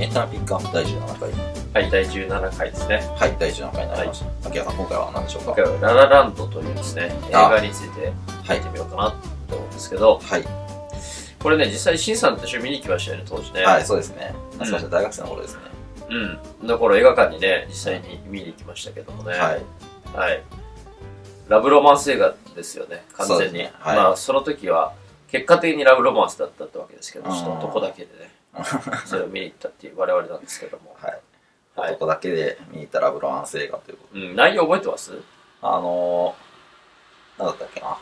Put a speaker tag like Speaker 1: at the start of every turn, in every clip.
Speaker 1: エンタメピックアップ第17回。
Speaker 2: はい、第17回ですね。
Speaker 1: はい、第17回になりました。秋谷さん、今回は何でしょうか？
Speaker 2: 今回はララランドというですね、映
Speaker 1: あ
Speaker 2: 画について
Speaker 1: はい
Speaker 2: 見てみようかなと思うんですけど、
Speaker 1: はい。
Speaker 2: これね、実際、シンさんと一緒に見に行きましたよね、当時ね。
Speaker 1: はい、そうですね。懐かしい大学生の頃ですね。
Speaker 2: うん。だから映画館にね、実際に見に行きましたけどもね。
Speaker 1: はい。
Speaker 2: はい。ラブロマンス映画ですよね、完全に。
Speaker 1: ねはい
Speaker 2: まあ、その時は、結果的にラブロマンスだったってわけですけど、
Speaker 1: うん
Speaker 2: ちょっと男だけでね、それを見に行ったっていう我々なんですけども。
Speaker 1: はい。
Speaker 2: はい。
Speaker 1: 男だけで見に行ったラブロマンス映画ということで。
Speaker 2: うん、内容覚えてます？
Speaker 1: あのー、なんだったっけな。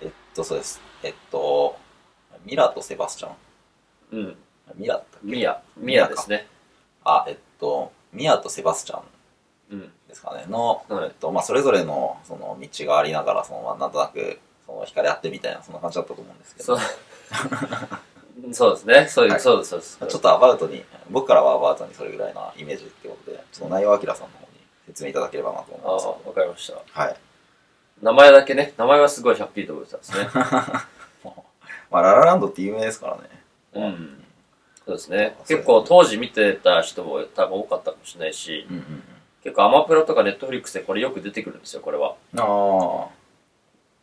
Speaker 1: えっと、そうです。えっと、ミラとセバスチャン。
Speaker 2: うん。
Speaker 1: ミラだったっけ？
Speaker 2: ミヤ。ミヤですね。
Speaker 1: あ、えっと、ミアとセバスチャン
Speaker 2: うん。
Speaker 1: ですかね、の、
Speaker 2: はい
Speaker 1: えっと、まあ、それぞれの、その、道がありながら、その、まあ、なんとなく、その、惹かれ合ってみたいな、そんな感じだったと思うんですけど、
Speaker 2: そう。そうですね。そういう、
Speaker 1: はい
Speaker 2: そうです、そうです。
Speaker 1: ちょっとアバウトに、僕からはアバウトにそれぐらいなイメージってことで、ちょっと内容はアキラさんの方に説明いただければなと思い
Speaker 2: あ
Speaker 1: ます。
Speaker 2: あ、わかりました。
Speaker 1: はい。
Speaker 2: 名前だけね、名前はすごいはっきりと覚えてたんですね。
Speaker 1: まあ、ララランドって有名ですからね。
Speaker 2: うん。そうですね。
Speaker 1: そうですね
Speaker 2: 結構当時見てた人も多分多かったかもしれないし、
Speaker 1: うんうん
Speaker 2: 結構アマプラとかネットフリックスでこれよく出てくるんですよ、これは。
Speaker 1: うん。あ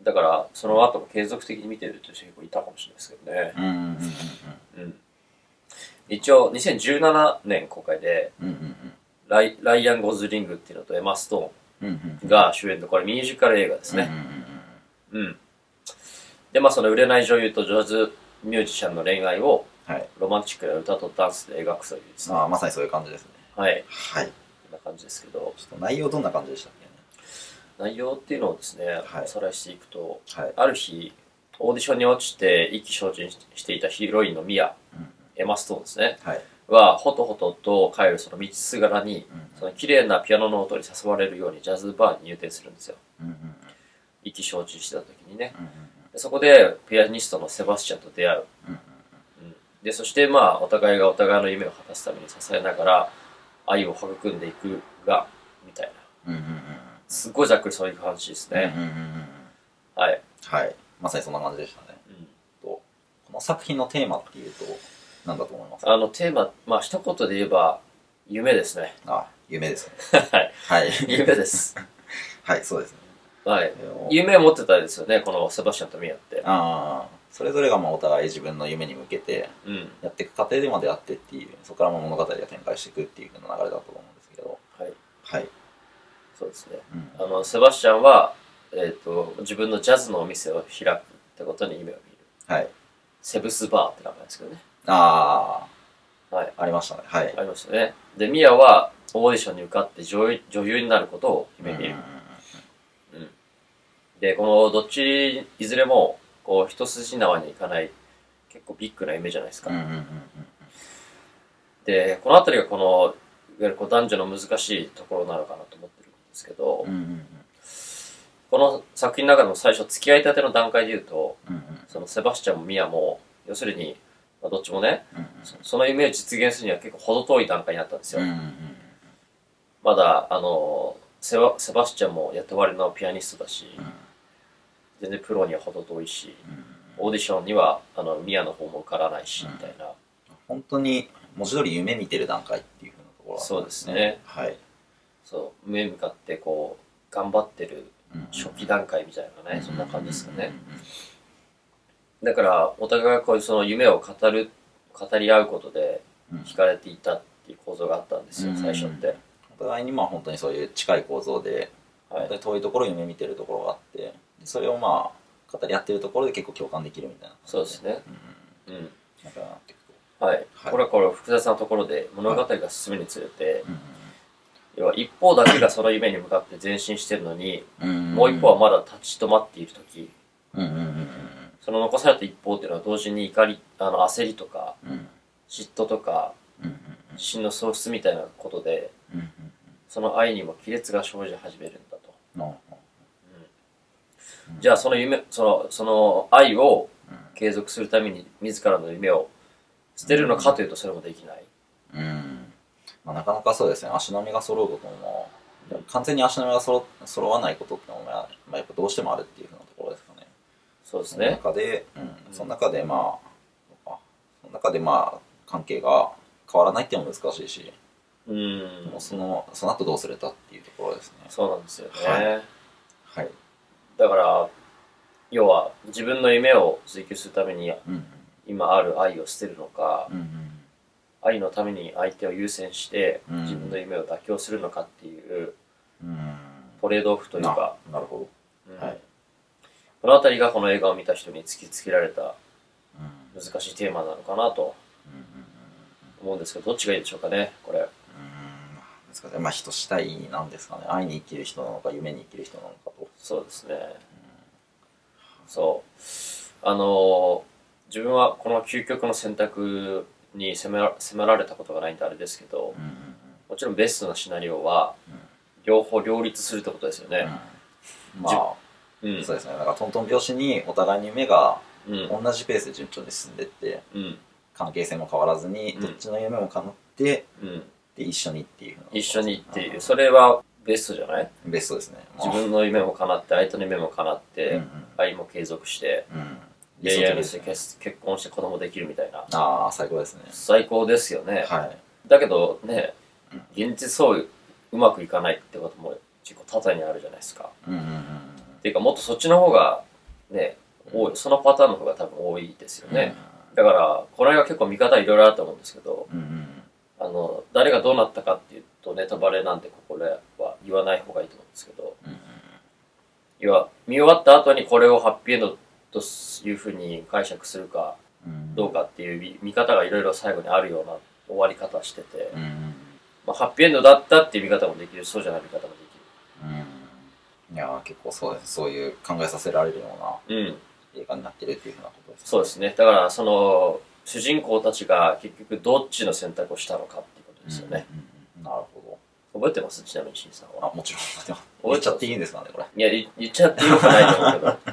Speaker 2: だから、その後も継続的に見てるという人結構いたかもしれないですけどね
Speaker 1: あ。。うんうんうん
Speaker 2: うん。一応、2017年公開で、
Speaker 1: うん。うんうん
Speaker 2: ライライアン・ゴズリングっていうのとエマ・ストーンが主演のこれミュージカル映画です
Speaker 1: うんうん
Speaker 2: ね。うん。で、まあその売れない女優とジャズミュージシャンの恋愛を
Speaker 1: はい。
Speaker 2: ロマンチックな歌とダンスで描くというですね。
Speaker 1: ああ、まさにそういう感じですね。
Speaker 2: はい。
Speaker 1: はい。
Speaker 2: こんな感じですけど、
Speaker 1: ちょっと内容どんな感じでした？っ
Speaker 2: 内容っていうのをですね、
Speaker 1: はい
Speaker 2: おさらいしていくと。
Speaker 1: はい。
Speaker 2: ある日、オーディションに落ちて意気消沈していたヒロインのミア、
Speaker 1: うん
Speaker 2: エマ・ストーンですね、
Speaker 1: はい。
Speaker 2: は、ほとほとと帰るその道すがらに、
Speaker 1: うん
Speaker 2: その綺麗なピアノの音に誘われるようにジャズバーに入店するんですよ。
Speaker 1: うんうん
Speaker 2: 意気消沈してた時にね。
Speaker 1: うん
Speaker 2: でそこで、ピアニストのセバスチャンと出会う。
Speaker 1: うんうん
Speaker 2: うんで、そしてまあ、お互いがお互いの夢を果たすために支えながら、愛を育んでいくが、みたいな。
Speaker 1: うんうんうん
Speaker 2: すっごいざっくりそういう話ですね。
Speaker 1: うんうんうんうん
Speaker 2: はい。
Speaker 1: はい。まさにそんな感じでしたね。
Speaker 2: うん
Speaker 1: とこの作品のテーマっていうと、何だと思いますか？
Speaker 2: あの、テーマ、まあ、一言で言えば、夢ですね。
Speaker 1: あ、夢ですね。
Speaker 2: はい。
Speaker 1: はい。
Speaker 2: 夢です。
Speaker 1: はい、そうですね。
Speaker 2: はい。夢を持ってたですよね、このセバスチャンとミアって。
Speaker 1: ああ、それぞれがまあお互い自分の夢に向けて
Speaker 2: うん。
Speaker 1: やっていく過程でまであってっていう、そこからまあ物語が展開していくっていう流れだと思うんですけど、
Speaker 2: はい。
Speaker 1: はい。
Speaker 2: そうですね。
Speaker 1: うん
Speaker 2: あの、セバスチャンは、えっ、と、自分のジャズのお店を開くってことに夢を見る。
Speaker 1: はい。
Speaker 2: セブスバーって名前ですけどね。
Speaker 1: あ
Speaker 2: はい。
Speaker 1: あ、ありましたね。はい。
Speaker 2: ありましたね。で、ミアはオーディションに受かって女優女優になることを夢見る。うん。で、このどっちいずれも、こう、一筋縄にいかない、結構ビッグな夢じゃないですか。
Speaker 1: うんうんうんうん
Speaker 2: で、このあたりがこの、いわゆる男女の難しいところなのかなと思ってですけど、
Speaker 1: うんうんうん。
Speaker 2: この作品の中でも最初付き合いたての段階で言うと、
Speaker 1: うんうん。
Speaker 2: そのセバスチャンもミアも、要するに、まあ、どっちもね、
Speaker 1: うん
Speaker 2: そその夢を実現するには結構程遠い段階にあったんですよ。
Speaker 1: うんうんうん。
Speaker 2: まだ、あの、セバセバスチャンも雇われのピアニストだし、全然プロには程遠いし、オーディションには、あの、ミアの方も受からないし、みたいな。
Speaker 1: 本当に文字通り夢見てる段階っていう風なところだったん
Speaker 2: そうですね。
Speaker 1: はい。
Speaker 2: そう、上に向かってこう、頑張ってる初期段階みたいなね、そんな感じですかね。だから、お互いがこういうその夢を語る、語り合うことで
Speaker 1: うん
Speaker 2: 惹かれていたっていう構造があったんですよ、
Speaker 1: うん
Speaker 2: 最初って。
Speaker 1: お互いにまあ本当にそういう近い構造で、
Speaker 2: はい。
Speaker 1: 遠いところを夢見てるところがあってでそれをまあ語り合ってるところで結構共感できるみたいな
Speaker 2: そうですね。
Speaker 1: うん
Speaker 2: うん。
Speaker 1: なんかなっていくと
Speaker 2: はい。
Speaker 1: はい
Speaker 2: これはこれ複雑なところで物語が進むにつれて、
Speaker 1: うん
Speaker 2: 要は一方だけがその夢に向かって前進してるのに、もう一方はまだ立ち止まっている時。その残された一方っていうのは同時に怒りあの焦りとか嫉妬とか
Speaker 1: うんうん
Speaker 2: 自信の喪失みたいなことでその愛にも亀裂が生じ始めるんだと、じゃあその夢そのその愛を
Speaker 1: うん。
Speaker 2: 継続するために自らの夢を捨てるのかというとそれもできない、
Speaker 1: うんまあ、なかなかそうですね足並みが揃うことも完全に足並みが揃揃わないことってのも、まあ、まあやっぱどうしてもあるっていうふうなところですかねその
Speaker 2: そうですね
Speaker 1: 中で、うん、その中でまあ、あその中でまあ、関係が変わらないっていうのも難しいし、
Speaker 2: うん。
Speaker 1: その、その後どうするかっていうところですね。
Speaker 2: そうなんですよね。
Speaker 1: はいはい。
Speaker 2: だから、要は自分の夢を追求するために
Speaker 1: うん
Speaker 2: 今ある愛を捨てるのか、
Speaker 1: うん。うん
Speaker 2: 愛のために相手を優先して
Speaker 1: うん
Speaker 2: 自分の夢を妥協するのかっていう
Speaker 1: うん。うん。
Speaker 2: トレードオフというか、
Speaker 1: ななるほ
Speaker 2: うん
Speaker 1: ど。はい。
Speaker 2: この辺りがこの映画を見た人に突きつけられた
Speaker 1: うん。
Speaker 2: 難しいテーマなのかなと
Speaker 1: うん
Speaker 2: 思うんですけど、どっちがいいでしょうかね、これ。
Speaker 1: まあ人主体なんですかね愛に生きる人なのか夢に生きる人なのかと
Speaker 2: そうですね。そう。あのー自分はこの究極の選択に迫られたことがないんであれですけど、
Speaker 1: うんうん
Speaker 2: もちろんベストなシナリオは
Speaker 1: うん。
Speaker 2: 両方両立するってことですよね。
Speaker 1: うん。まあ
Speaker 2: うん。
Speaker 1: そうですね。だからトントン拍子にお互いに夢が
Speaker 2: うん。
Speaker 1: 同じペースで順調に進んでって
Speaker 2: うん。
Speaker 1: 関係性も変わらずに
Speaker 2: うん。
Speaker 1: どっちの夢も叶って
Speaker 2: うん。
Speaker 1: で一緒にっていう
Speaker 2: 一緒にっていう、
Speaker 1: ん
Speaker 2: それはベストじゃない？
Speaker 1: ベストですね。まあ。
Speaker 2: 自分の夢も叶って、相手の夢も叶って、
Speaker 1: うんうん。
Speaker 2: 愛も継続して、
Speaker 1: うん理
Speaker 2: 恋愛も
Speaker 1: 想的ですね。
Speaker 2: して結結婚して子供できるみたいな。
Speaker 1: ああ最高ですね。
Speaker 2: 最高ですよね。
Speaker 1: はい。
Speaker 2: だけどね
Speaker 1: うん、
Speaker 2: 現実そううまくいかないってことも結構多々にあるじゃないですか。
Speaker 1: うんうんうん
Speaker 2: っていうかもっとそっちの方がね、多い、そのパターンの方が多分多いですよね。だから、この映画結構見方いろいろあると思うんですけど、
Speaker 1: うんうん
Speaker 2: あの、誰がどうなったかっていうとネタバレなんでここでは言わない方がいいと思うんですけど、
Speaker 1: うんうん。
Speaker 2: 要は見終わった後にこれをハッピーエンドというふうに解釈するか
Speaker 1: うん。
Speaker 2: どうかっていう見見方がいろいろ最後にあるような終わり方してて、
Speaker 1: うん。うん
Speaker 2: まあ、ハッピーエンドだったっていう見方もできる。そうじゃない見方もで
Speaker 1: うん。いやー結構そうです。そういう考えさせられるような。映画になってるっていうふうなことです
Speaker 2: そうですね。だから、その、主人公たちが結局どっちの選択をしたのかっていうことですよね。
Speaker 1: うんなるほ
Speaker 2: 覚えてます？ちなみに、しんさんは。
Speaker 1: どあもちろんでも
Speaker 2: 覚
Speaker 1: 言っちゃ
Speaker 2: えてます？
Speaker 1: っていいんですかねこれ。
Speaker 2: いや、言言っちゃってよくないと思うけど。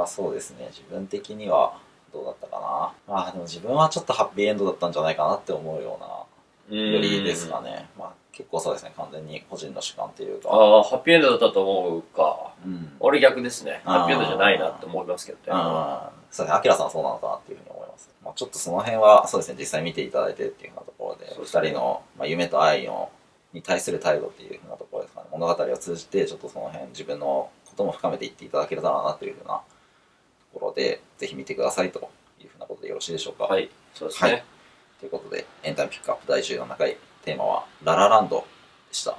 Speaker 1: はそうですね。自分的にはどうだったかな。まあでも自分はちょっとハッピーエンドだったんじゃないかなって思うような
Speaker 2: うん
Speaker 1: よりですかね。まあ結構そうですね。完全に個人の主観っていうか
Speaker 2: ああ、ハッピーエンドだったと思うか。
Speaker 1: うん。
Speaker 2: 俺逆ですね。ハッピーエンドじゃないなって思いますけどね。
Speaker 1: あー。そうですね、アキラさんはそうなのかなっていうふうに思います。まあ、ちょっとその辺は、そうですね、実際見ていただいてっていうふうなところで、二、
Speaker 2: ね。
Speaker 1: 人の、まあ、夢と愛のに対する態度っていうふうなところですかね。物語を通じて、ちょっとその辺、自分のことも深めていっていただけたらなというふうなところで、ぜひ見てくださいというふうなことでよろしいでしょうか。
Speaker 2: はい。そうですね。
Speaker 1: はいということで、エンタメピックアップ第17回、テーマは、ララランドでした。